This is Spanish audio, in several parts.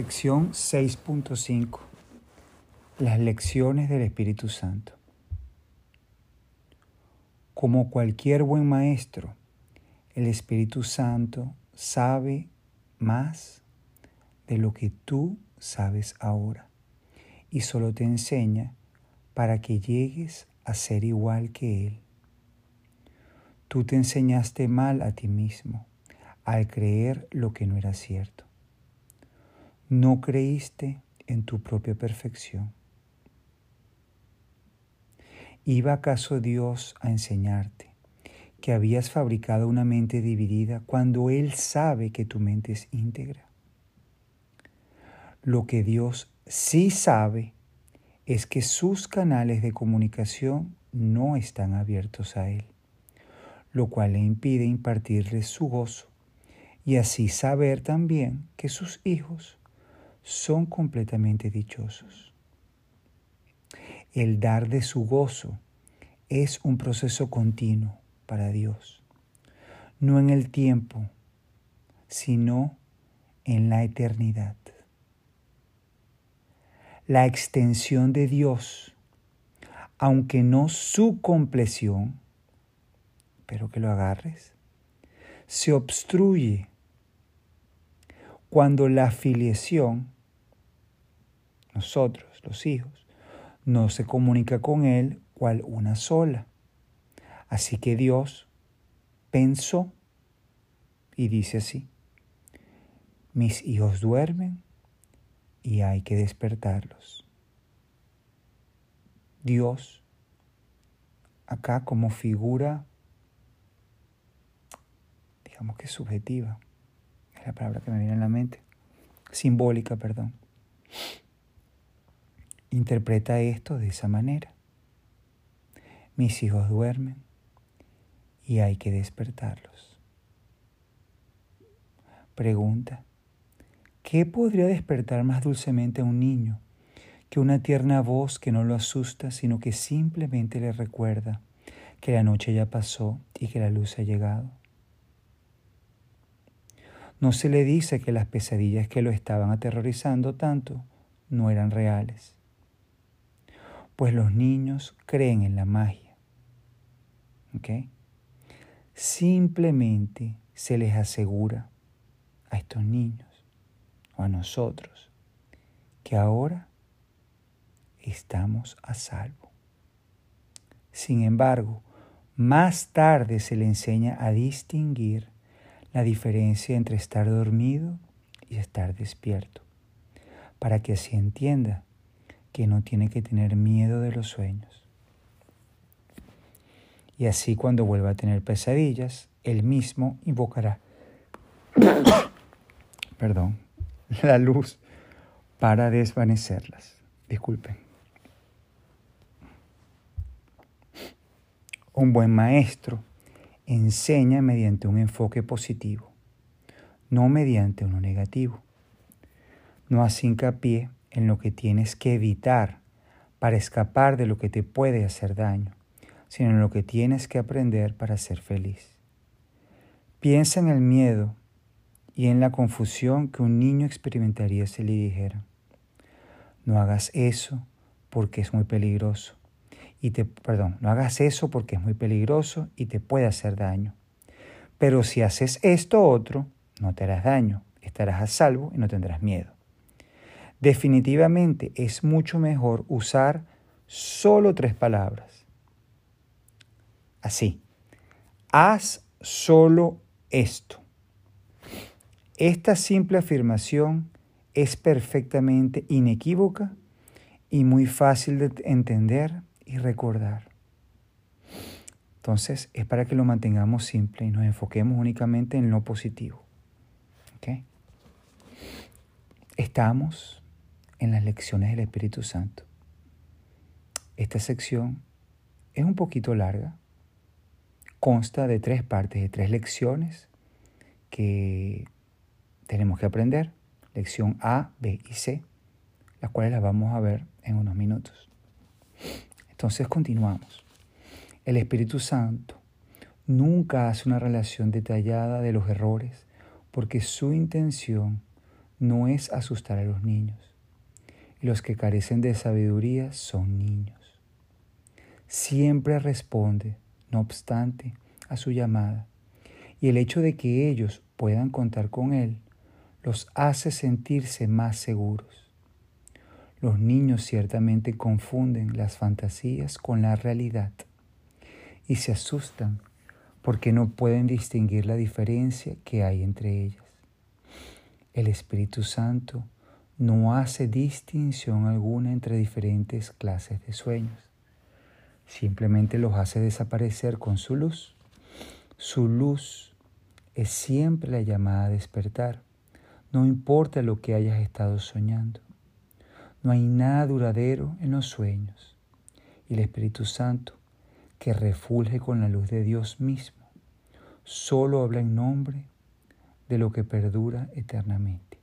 Sección 6.5. Las lecciones del Espíritu Santo. Como cualquier buen maestro, el Espíritu Santo sabe más de lo que tú sabes ahora y solo te enseña para que llegues a ser igual que Él. Tú te enseñaste mal a ti mismo al creer lo que no era cierto. No creíste en tu propia perfección. ¿Iba acaso Dios a enseñarte que habías fabricado una mente dividida cuando Él sabe que tu mente es íntegra? Lo que Dios sí sabe es que sus canales de comunicación no están abiertos a Él, lo cual le impide impartirle su gozo y así saber también que sus hijos son completamente dichosos. El dar de su gozo es un proceso continuo para Dios, no en el tiempo, sino en la eternidad. La extensión de Dios, aunque no su compleción, pero que lo agarres, se obstruye cuando la filiación, nosotros, los hijos, no se comunica con Él cual una sola. Así que Dios pensó y dice así, mis hijos duermen y hay que despertarlos. Dios, acá como figura, digamos que subjetiva, es la palabra que me viene a la mente, simbólica, perdón. Interpreta esto de esa manera. Mis hijos duermen y hay que despertarlos. Pregunta, ¿qué podría despertar más dulcemente a un niño que una tierna voz que no lo asusta, sino que simplemente le recuerda que la noche ya pasó y que la luz ha llegado? No se le dice que las pesadillas que lo estaban aterrorizando tanto no eran reales, pues los niños creen en la magia. Simplemente se les asegura a estos niños o a nosotros que ahora estamos a salvo. Sin embargo, más tarde se le enseña a distinguir la diferencia entre estar dormido y estar despierto, para que así entienda que no tiene que tener miedo de los sueños. Y así cuando vuelva a tener pesadillas, él mismo invocará, perdón, la luz para desvanecerlas. Disculpen. Un buen maestro enseña mediante un enfoque positivo, no mediante uno negativo. No hace hincapié en lo que tienes que evitar para escapar de lo que te puede hacer daño, sino en lo que tienes que aprender para ser feliz. Piensa en el miedo y en la confusión que un niño experimentaría si le dijera, no hagas eso porque es muy peligroso y te, perdón, no hagas eso porque es muy peligroso y te puede hacer daño. Pero si haces esto otro, no te harás daño, estarás a salvo y no tendrás miedo. Definitivamente es mucho mejor usar solo tres palabras. Así, haz solo esto. Esta simple afirmación es perfectamente inequívoca y muy fácil de entender y recordar. Entonces es para que lo mantengamos simple y nos enfoquemos únicamente en lo positivo. Estamos en las lecciones del Espíritu Santo. Esta sección es un poquito larga. Consta de tres partes, de tres lecciones que tenemos que aprender. Lección A, B y C, las cuales las vamos a ver en unos minutos. Entonces continuamos. El Espíritu Santo nunca hace una relación detallada de los errores porque su intención no es asustar a los niños. Los que carecen de sabiduría son niños. Siempre responde, no obstante, a su llamada. Y el hecho de que ellos puedan contar con Él los hace sentirse más seguros. Los niños ciertamente confunden las fantasías con la realidad y se asustan porque no pueden distinguir la diferencia que hay entre ellas. El Espíritu Santo no hace distinción alguna entre diferentes clases de sueños. Simplemente los hace desaparecer con su luz. Su luz es siempre la llamada a despertar, no importa lo que hayas estado soñando. No hay nada duradero en los sueños. Y el Espíritu Santo, que refulge con la luz de Dios mismo, solo habla en nombre de lo que perdura eternamente.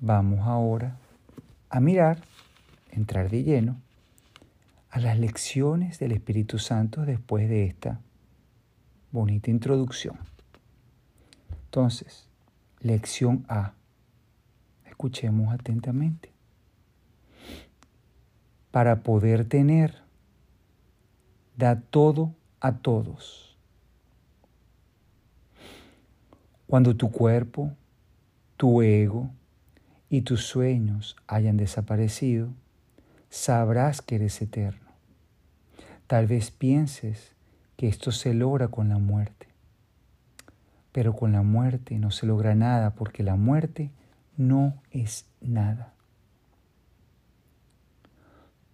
Vamos ahora a mirar, entrar de lleno, a las lecciones del Espíritu Santo después de esta bonita introducción. Entonces, lección A. Escuchemos atentamente. Para poder tener, da todo a todos. Cuando tu cuerpo, tu ego y tus sueños hayan desaparecido, sabrás que eres eterno. Tal vez pienses que esto se logra con la muerte, pero con la muerte no se logra nada porque la muerte no es nada.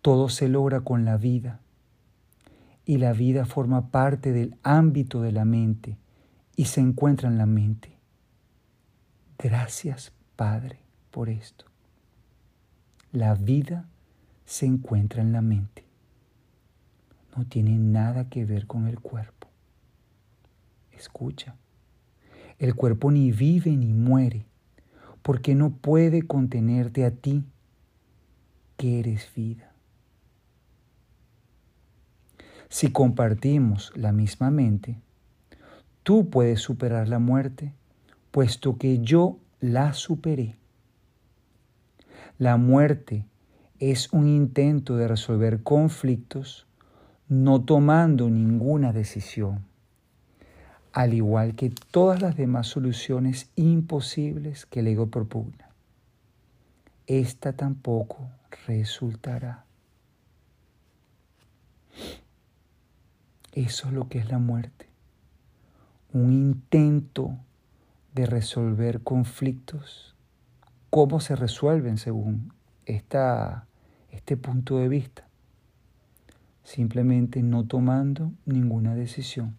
Todo se logra con la vida y la vida forma parte del ámbito de la mente y se encuentra en la mente. Gracias, Padre, por esto. La vida se encuentra en la mente. No tiene nada que ver con el cuerpo. Escucha, el cuerpo ni vive ni muere porque no puede contenerte a ti que eres vida. Si compartimos la misma mente, tú puedes superar la muerte, puesto que yo la superé. La muerte es un intento de resolver conflictos no tomando ninguna decisión, al igual que todas las demás soluciones imposibles que el ego propugna. Esta tampoco resultará. Eso es lo que es la muerte. Un intento de resolver conflictos. ¿Cómo se resuelven según esta, este punto de vista? Simplemente no tomando ninguna decisión.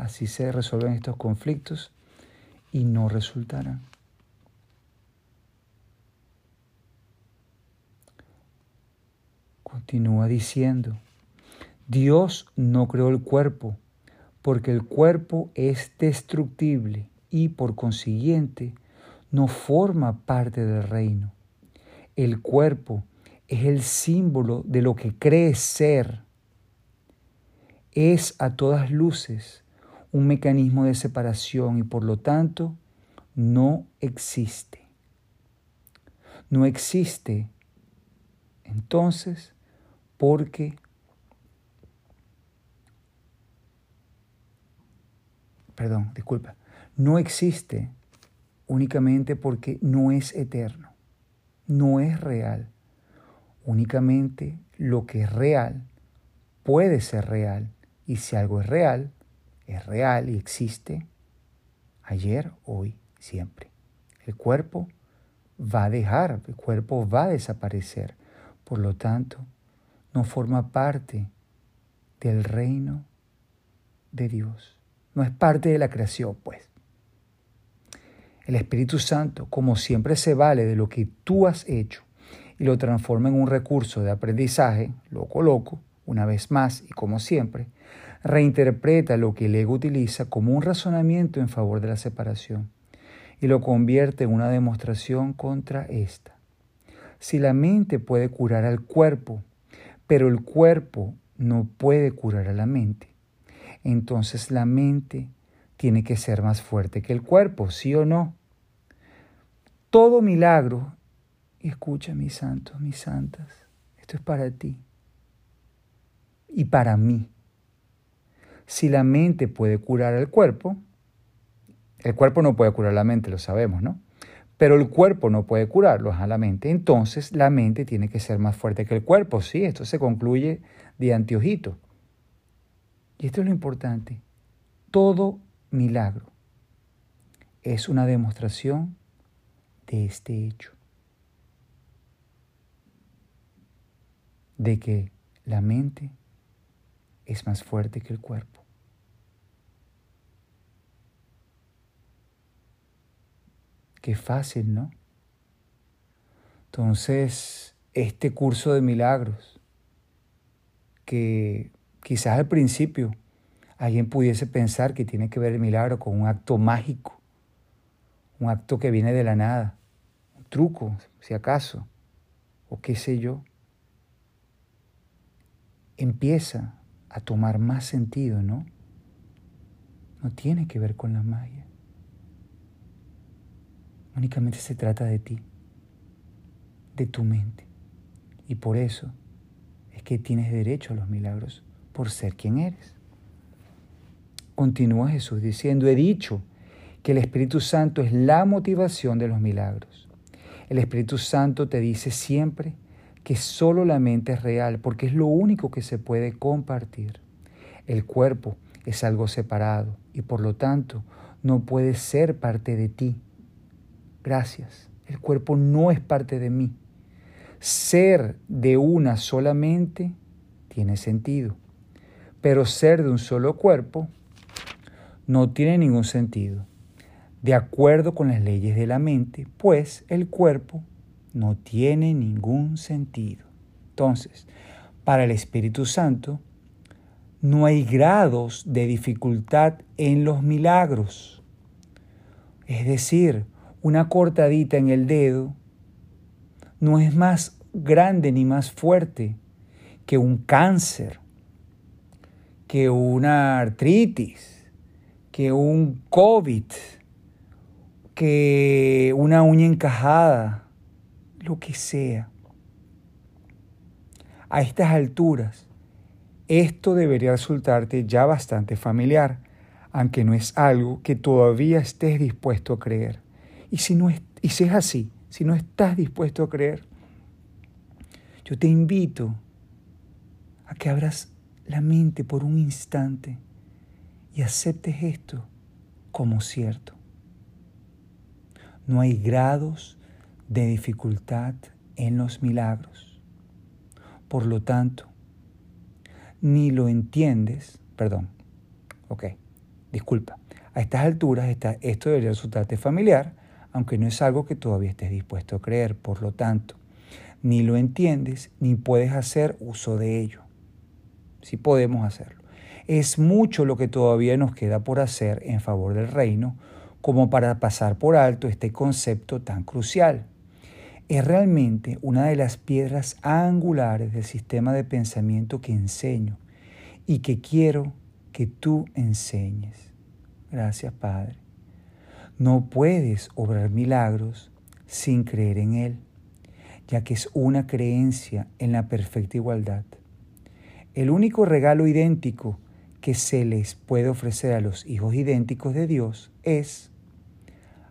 Así se resuelven estos conflictos y no resultarán. Continúa diciendo, Dios no creó el cuerpo porque el cuerpo es destructible y por consiguiente no forma parte del reino. El cuerpo es el símbolo de lo que cree ser. Es a todas luces un mecanismo de separación y por lo tanto no existe. No existe entonces porque perdón, disculpa, no existe únicamente porque no es eterno, no es real. Únicamente lo que es real puede ser real. Y si algo es real, es real y existe ayer, hoy, siempre. El cuerpo va a dejar, el cuerpo va a desaparecer. Por lo tanto, no forma parte del reino de Dios no es parte de la creación, pues. El Espíritu Santo, como siempre, se vale de lo que tú has hecho y lo transforma en un recurso de aprendizaje, loco loco, una vez más y como siempre, reinterpreta lo que el ego utiliza como un razonamiento en favor de la separación y lo convierte en una demostración contra esta. Si la mente puede curar al cuerpo, pero el cuerpo no puede curar a la mente, entonces la mente tiene que ser más fuerte que el cuerpo, ¿sí o no? Todo milagro, y escucha mis santos, mis santas, esto es para ti y para mí. Si la mente puede curar el cuerpo, el cuerpo no puede curar la mente, lo sabemos, ¿no? Pero el cuerpo no puede curarlo a la mente. Entonces la mente tiene que ser más fuerte que el cuerpo. Sí, esto se concluye de anteojito. Y esto es lo importante. Todo milagro es una demostración de este hecho. De que la mente es más fuerte que el cuerpo. Qué fácil, ¿no? Entonces, este curso de milagros, que quizás al principio alguien pudiese pensar que tiene que ver el milagro con un acto mágico, un acto que viene de la nada, un truco, si acaso, o qué sé yo, empieza a tomar más sentido, ¿no? No tiene que ver con la magia. Únicamente se trata de ti, de tu mente. Y por eso es que tienes derecho a los milagros, por ser quien eres. Continúa Jesús diciendo, he dicho que el Espíritu Santo es la motivación de los milagros. El Espíritu Santo te dice siempre que solo la mente es real, porque es lo único que se puede compartir. El cuerpo es algo separado y por lo tanto no puede ser parte de ti. Gracias. El cuerpo no es parte de mí. Ser de una solamente tiene sentido, pero ser de un solo cuerpo no tiene ningún sentido. De acuerdo con las leyes de la mente, pues el cuerpo no tiene ningún sentido. Entonces, para el Espíritu Santo, no hay grados de dificultad en los milagros. Es decir, una cortadita en el dedo no es más grande ni más fuerte que un cáncer, que una artritis, que un COVID, que una uña encajada, lo que sea. A estas alturas, esto debería resultarte ya bastante familiar, aunque no es algo que todavía estés dispuesto a creer. Y si, no es, y si es así, si no estás dispuesto a creer, yo te invito a que abras la mente por un instante y aceptes esto como cierto. No hay grados de dificultad en los milagros. Por lo tanto, ni lo entiendes, perdón, ok, disculpa, a estas alturas esto debería resultarte familiar, aunque no es algo que todavía estés dispuesto a creer, por lo tanto, ni lo entiendes ni puedes hacer uso de ello. Si podemos hacerlo. Es mucho lo que todavía nos queda por hacer en favor del reino como para pasar por alto este concepto tan crucial es realmente una de las piedras angulares del sistema de pensamiento que enseño y que quiero que tú enseñes. Gracias, Padre. No puedes obrar milagros sin creer en Él, ya que es una creencia en la perfecta igualdad. El único regalo idéntico que se les puede ofrecer a los hijos idénticos de Dios es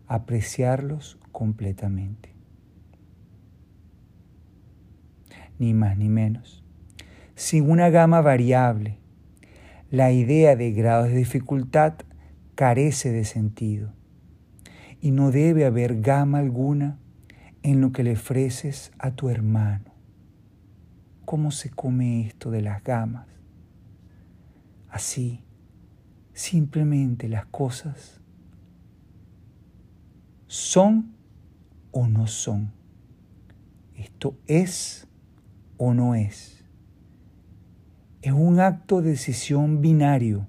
apreciarlos completamente. ni más ni menos. Sin una gama variable, la idea de grados de dificultad carece de sentido y no debe haber gama alguna en lo que le ofreces a tu hermano. ¿Cómo se come esto de las gamas? Así, simplemente las cosas son o no son. Esto es o no es. Es un acto de decisión binario.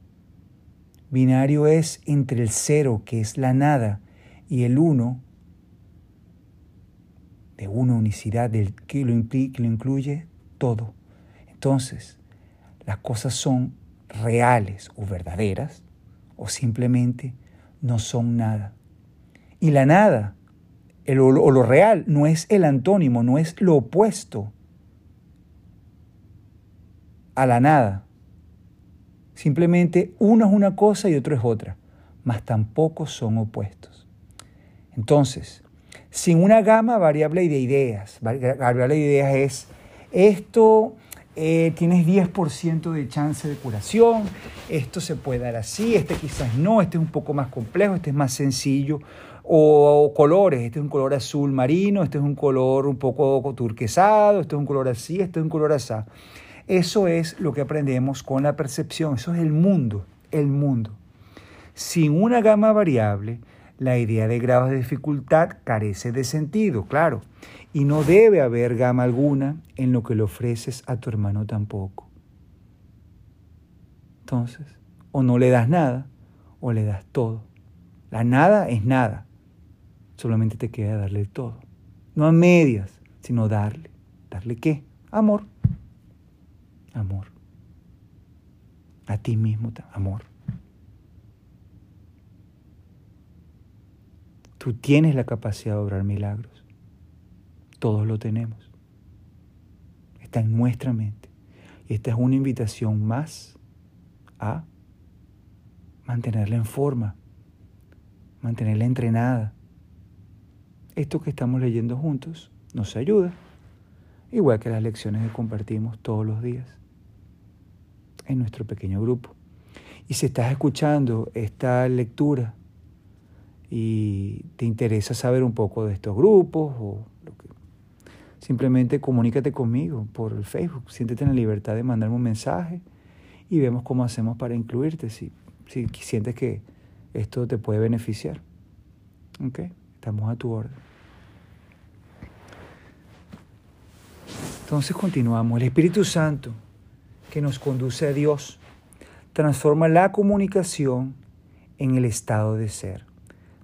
Binario es entre el cero, que es la nada, y el uno, de una unicidad del, que, lo incluye todo. Entonces, las cosas son reales o verdaderas, o simplemente no son nada. Y la nada, el, o lo real, no es el antónimo, no es lo opuesto a la nada. Simplemente uno es una cosa y otro es otra, mas tampoco son opuestos. Entonces, sin una gama variable de ideas, variable de ideas es esto eh, tienes 10% de chance de curación, esto se puede dar así, este quizás no, este es un poco más complejo, este es más sencillo, o, colores, este es un color azul marino, este es un color un poco turquesado, este es un color así, este es un color así. Eso es lo que aprendemos con la percepción, eso es el mundo, el mundo. Sin una gama variable, la idea de grados de dificultad carece de sentido, claro, y no debe haber gama alguna en lo que le ofreces a tu hermano tampoco. Entonces, o no le das nada o le das todo. La nada es nada, solamente te queda darle todo. No a medias, sino darle. ¿Darle qué? Amor. Amor. A ti mismo, amor. Tú tienes la capacidad de obrar milagros. Todos lo tenemos. Está en nuestra mente. Y esta es una invitación más a mantenerla en forma, mantenerla entrenada. Esto que estamos leyendo juntos nos ayuda, igual que las lecciones que compartimos todos los días en nuestro pequeño grupo. Y si estás escuchando esta lectura y te interesa saber un poco de estos grupos o lo que, simplemente comunícate conmigo por el Facebook, siéntete en la libertad de mandarme un mensaje y vemos cómo hacemos para incluirte si, si sientes que esto te puede beneficiar. ¿Ok? Estamos a tu orden. Entonces continuamos. El Espíritu Santo que nos conduce a Dios transforma la comunicación en el estado de ser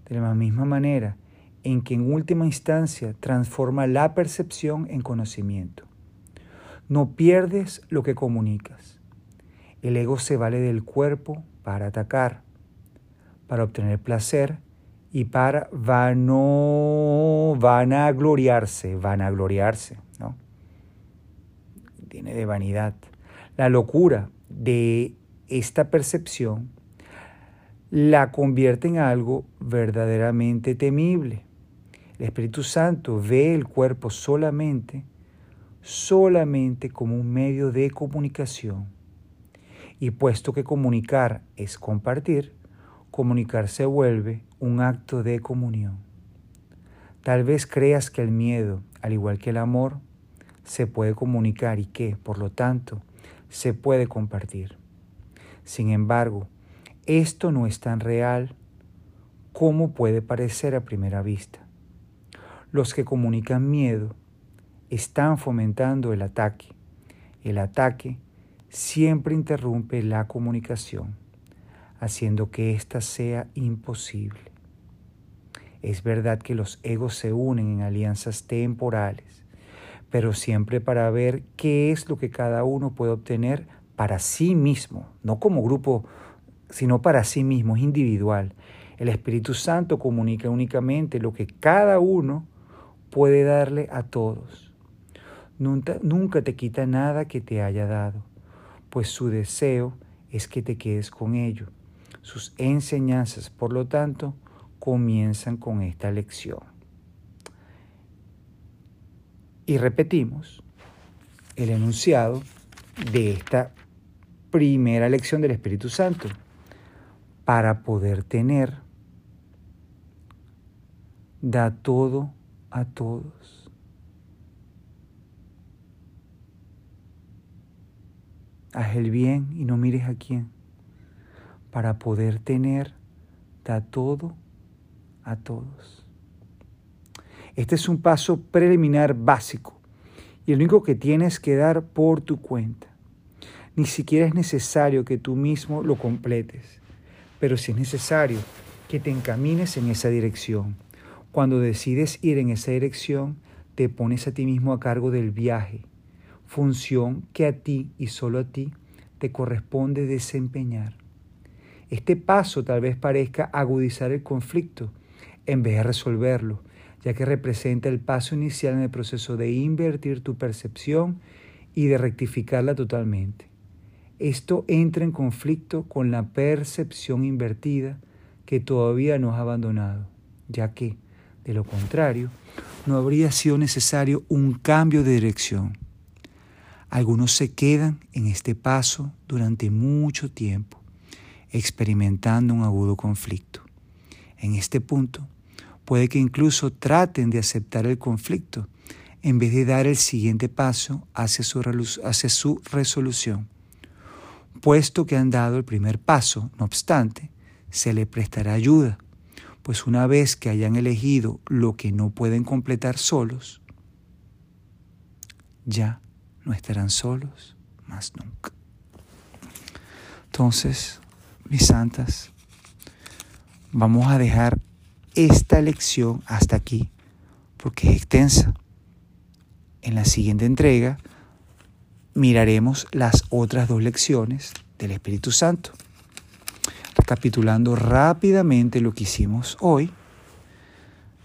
de la misma manera en que en última instancia transforma la percepción en conocimiento. No pierdes lo que comunicas. El ego se vale del cuerpo para atacar, para obtener placer y para vano, vanagloriarse, vanagloriarse, ¿no? Tiene de vanidad. La locura de esta percepción la convierte en algo verdaderamente temible. El Espíritu Santo ve el cuerpo solamente, solamente como un medio de comunicación. Y puesto que comunicar es compartir, comunicar se vuelve un acto de comunión. Tal vez creas que el miedo, al igual que el amor, se puede comunicar y que, por lo tanto, se puede compartir. Sin embargo, esto no es tan real como puede parecer a primera vista. Los que comunican miedo están fomentando el ataque. El ataque siempre interrumpe la comunicación, haciendo que ésta sea imposible. Es verdad que los egos se unen en alianzas temporales, pero siempre para ver qué es lo que cada uno puede obtener para sí mismo, no como grupo sino para sí mismo, es individual. El Espíritu Santo comunica únicamente lo que cada uno puede darle a todos. Nunca, nunca te quita nada que te haya dado, pues su deseo es que te quedes con ello. Sus enseñanzas, por lo tanto, comienzan con esta lección. Y repetimos el enunciado de esta primera lección del Espíritu Santo para poder tener, da todo a todos. Haz el bien y no mires a quién. Para poder tener, da todo a todos. Este es un paso preliminar básico y el único que tienes que dar por tu cuenta. Ni siquiera es necesario que tú mismo lo completes pero si es necesario que te encamines en esa dirección. Cuando decides ir en esa dirección, te pones a ti mismo a cargo del viaje, función que a ti y solo a ti te corresponde desempeñar. Este paso tal vez parezca agudizar el conflicto en vez de resolverlo, ya que representa el paso inicial en el proceso de invertir tu percepción y de rectificarla totalmente. Esto entra en conflicto con la percepción invertida que todavía no has abandonado, ya que, de lo contrario, no habría sido necesario un cambio de dirección. Algunos se quedan en este paso durante mucho tiempo, experimentando un agudo conflicto. En este punto, puede que incluso traten de aceptar el conflicto en vez de dar el siguiente paso hacia su, hacia su resolución. Puesto que han dado el primer paso, no obstante, se le prestará ayuda, pues una vez que hayan elegido lo que no pueden completar solos, ya no estarán solos más nunca. Entonces, mis santas, vamos a dejar esta lección hasta aquí, porque es extensa. En la siguiente entrega miraremos las otras dos lecciones del Espíritu Santo. Recapitulando rápidamente lo que hicimos hoy,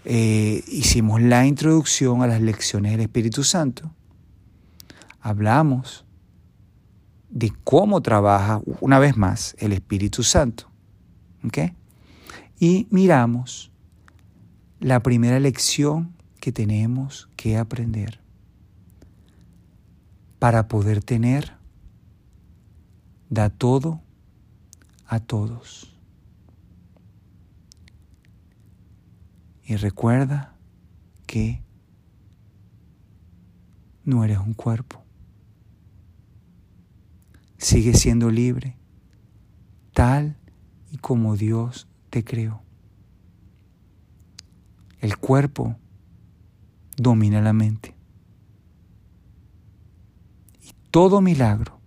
eh, hicimos la introducción a las lecciones del Espíritu Santo. Hablamos de cómo trabaja una vez más el Espíritu Santo. Y miramos la primera lección que tenemos que aprender para poder tener, da todo a todos. Y recuerda que no eres un cuerpo. Sigue siendo libre, tal y como Dios te creó. El cuerpo domina la mente. Todo milagro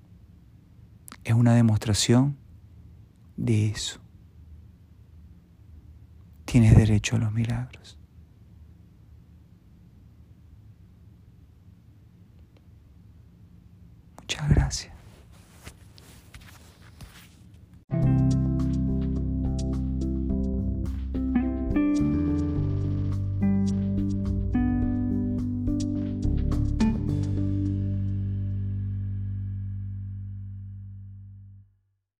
es una demostración de eso. Tienes derecho a los milagros. Muchas gracias.